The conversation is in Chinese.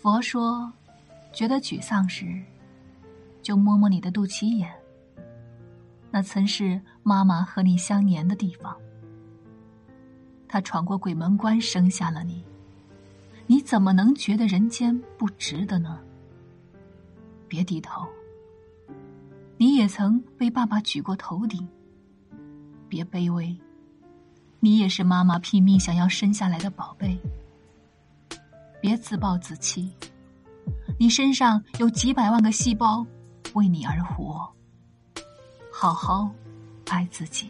佛说，觉得沮丧时，就摸摸你的肚脐眼。那曾是妈妈和你相连的地方。她闯过鬼门关，生下了你，你怎么能觉得人间不值得呢？别低头，你也曾被爸爸举过头顶。别卑微，你也是妈妈拼命想要生下来的宝贝。别自暴自弃，你身上有几百万个细胞为你而活。好好爱自己。